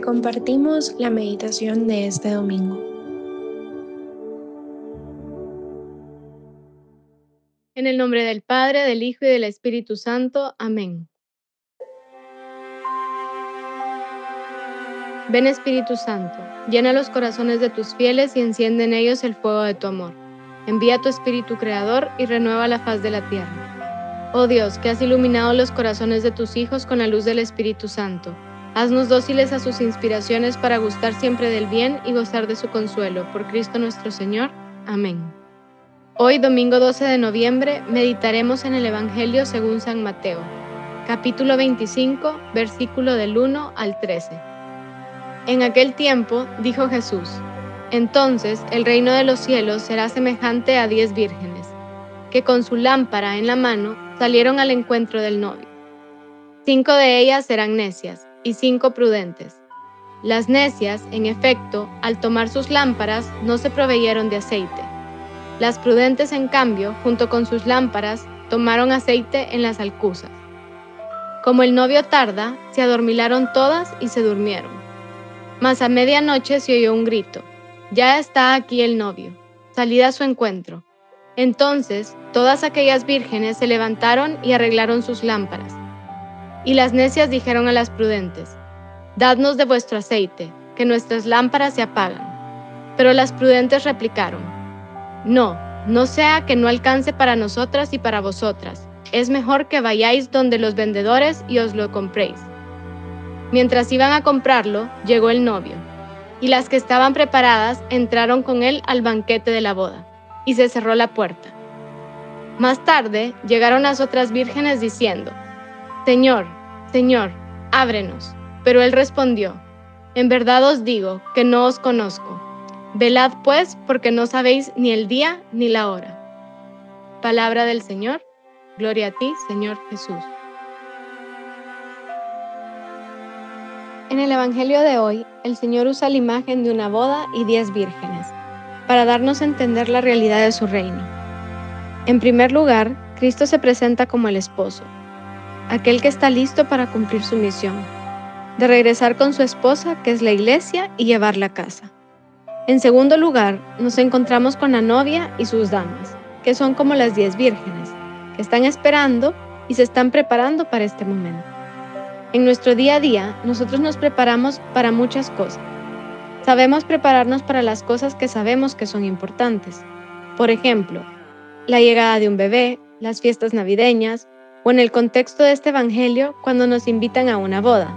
Compartimos la meditación de este domingo. En el nombre del Padre, del Hijo y del Espíritu Santo. Amén. Ven Espíritu Santo, llena los corazones de tus fieles y enciende en ellos el fuego de tu amor. Envía tu Espíritu Creador y renueva la faz de la tierra. Oh Dios, que has iluminado los corazones de tus hijos con la luz del Espíritu Santo, haznos dóciles a sus inspiraciones para gustar siempre del bien y gozar de su consuelo. Por Cristo nuestro Señor. Amén. Hoy, domingo 12 de noviembre, meditaremos en el Evangelio según San Mateo, capítulo 25, versículo del 1 al 13. En aquel tiempo dijo Jesús, entonces el reino de los cielos será semejante a diez vírgenes, que con su lámpara en la mano salieron al encuentro del novio. Cinco de ellas serán necias y cinco prudentes. Las necias, en efecto, al tomar sus lámparas, no se proveyeron de aceite. Las prudentes, en cambio, junto con sus lámparas, tomaron aceite en las alcuzas. Como el novio tarda, se adormilaron todas y se durmieron. Mas a medianoche se oyó un grito, ya está aquí el novio, salid a su encuentro. Entonces todas aquellas vírgenes se levantaron y arreglaron sus lámparas. Y las necias dijeron a las prudentes, Dadnos de vuestro aceite, que nuestras lámparas se apagan. Pero las prudentes replicaron, No, no sea que no alcance para nosotras y para vosotras. Es mejor que vayáis donde los vendedores y os lo compréis. Mientras iban a comprarlo, llegó el novio, y las que estaban preparadas entraron con él al banquete de la boda, y se cerró la puerta. Más tarde llegaron las otras vírgenes diciendo, Señor, Señor, ábrenos. Pero él respondió, En verdad os digo que no os conozco. Velad pues, porque no sabéis ni el día ni la hora. Palabra del Señor, gloria a ti, Señor Jesús. En el Evangelio de hoy, el Señor usa la imagen de una boda y diez vírgenes para darnos a entender la realidad de su reino. En primer lugar, Cristo se presenta como el esposo, aquel que está listo para cumplir su misión, de regresar con su esposa, que es la iglesia, y llevarla a casa. En segundo lugar, nos encontramos con la novia y sus damas, que son como las diez vírgenes, que están esperando y se están preparando para este momento. En nuestro día a día, nosotros nos preparamos para muchas cosas. Sabemos prepararnos para las cosas que sabemos que son importantes. Por ejemplo, la llegada de un bebé, las fiestas navideñas o en el contexto de este Evangelio cuando nos invitan a una boda.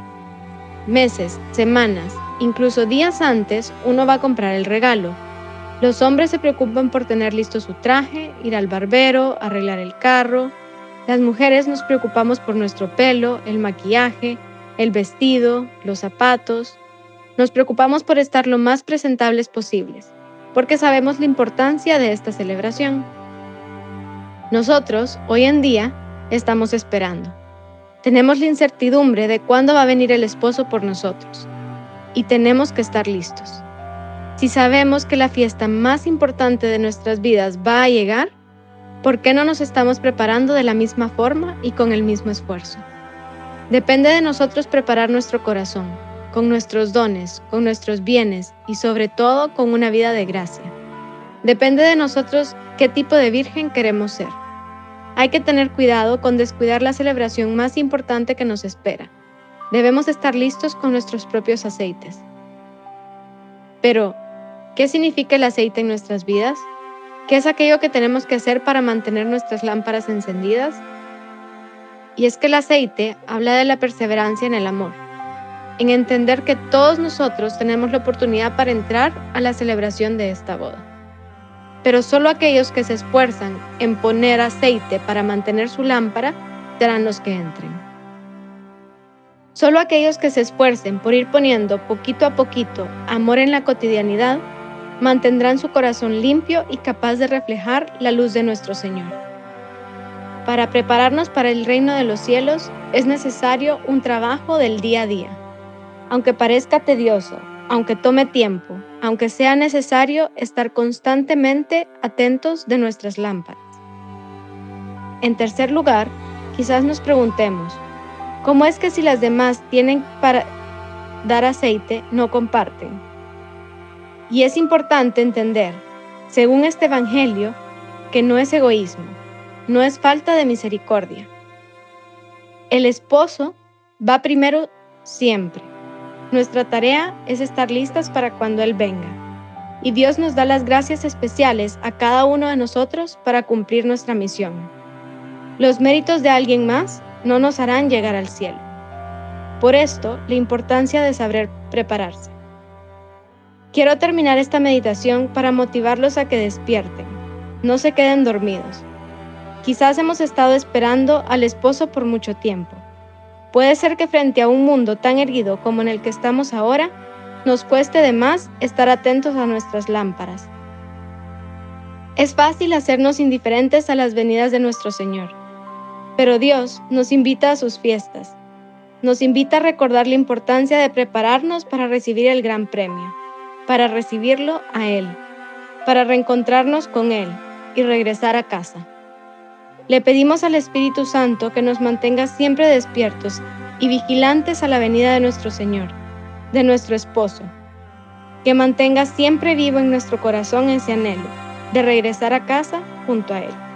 Meses, semanas, incluso días antes uno va a comprar el regalo. Los hombres se preocupan por tener listo su traje, ir al barbero, arreglar el carro, las mujeres nos preocupamos por nuestro pelo, el maquillaje, el vestido, los zapatos. Nos preocupamos por estar lo más presentables posibles, porque sabemos la importancia de esta celebración. Nosotros, hoy en día, estamos esperando. Tenemos la incertidumbre de cuándo va a venir el esposo por nosotros, y tenemos que estar listos. Si sabemos que la fiesta más importante de nuestras vidas va a llegar, ¿Por qué no nos estamos preparando de la misma forma y con el mismo esfuerzo? Depende de nosotros preparar nuestro corazón, con nuestros dones, con nuestros bienes y sobre todo con una vida de gracia. Depende de nosotros qué tipo de virgen queremos ser. Hay que tener cuidado con descuidar la celebración más importante que nos espera. Debemos estar listos con nuestros propios aceites. Pero, ¿qué significa el aceite en nuestras vidas? ¿Qué es aquello que tenemos que hacer para mantener nuestras lámparas encendidas? Y es que el aceite habla de la perseverancia en el amor, en entender que todos nosotros tenemos la oportunidad para entrar a la celebración de esta boda. Pero solo aquellos que se esfuerzan en poner aceite para mantener su lámpara serán los que entren. Solo aquellos que se esfuercen por ir poniendo poquito a poquito amor en la cotidianidad mantendrán su corazón limpio y capaz de reflejar la luz de nuestro Señor. Para prepararnos para el reino de los cielos es necesario un trabajo del día a día. Aunque parezca tedioso, aunque tome tiempo, aunque sea necesario estar constantemente atentos de nuestras lámparas. En tercer lugar, quizás nos preguntemos, ¿cómo es que si las demás tienen para dar aceite, no comparten. Y es importante entender, según este Evangelio, que no es egoísmo, no es falta de misericordia. El esposo va primero siempre. Nuestra tarea es estar listas para cuando Él venga. Y Dios nos da las gracias especiales a cada uno de nosotros para cumplir nuestra misión. Los méritos de alguien más no nos harán llegar al cielo. Por esto, la importancia de saber prepararse. Quiero terminar esta meditación para motivarlos a que despierten, no se queden dormidos. Quizás hemos estado esperando al esposo por mucho tiempo. Puede ser que frente a un mundo tan erguido como en el que estamos ahora, nos cueste de más estar atentos a nuestras lámparas. Es fácil hacernos indiferentes a las venidas de nuestro Señor, pero Dios nos invita a sus fiestas. Nos invita a recordar la importancia de prepararnos para recibir el gran premio, para recibirlo a Él, para reencontrarnos con Él y regresar a casa. Le pedimos al Espíritu Santo que nos mantenga siempre despiertos y vigilantes a la venida de nuestro Señor, de nuestro esposo, que mantenga siempre vivo en nuestro corazón ese anhelo de regresar a casa junto a Él.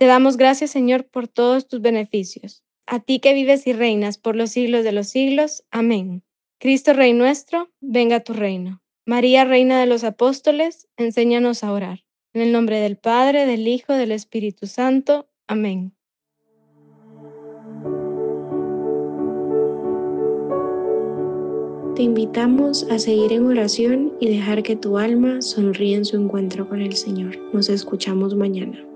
Te damos gracias, Señor, por todos tus beneficios. A ti que vives y reinas por los siglos de los siglos. Amén. Cristo Rey nuestro, venga tu reino. María, Reina de los Apóstoles, enséñanos a orar. En el nombre del Padre, del Hijo, del Espíritu Santo. Amén. Te invitamos a seguir en oración y dejar que tu alma sonríe en su encuentro con el Señor. Nos escuchamos mañana.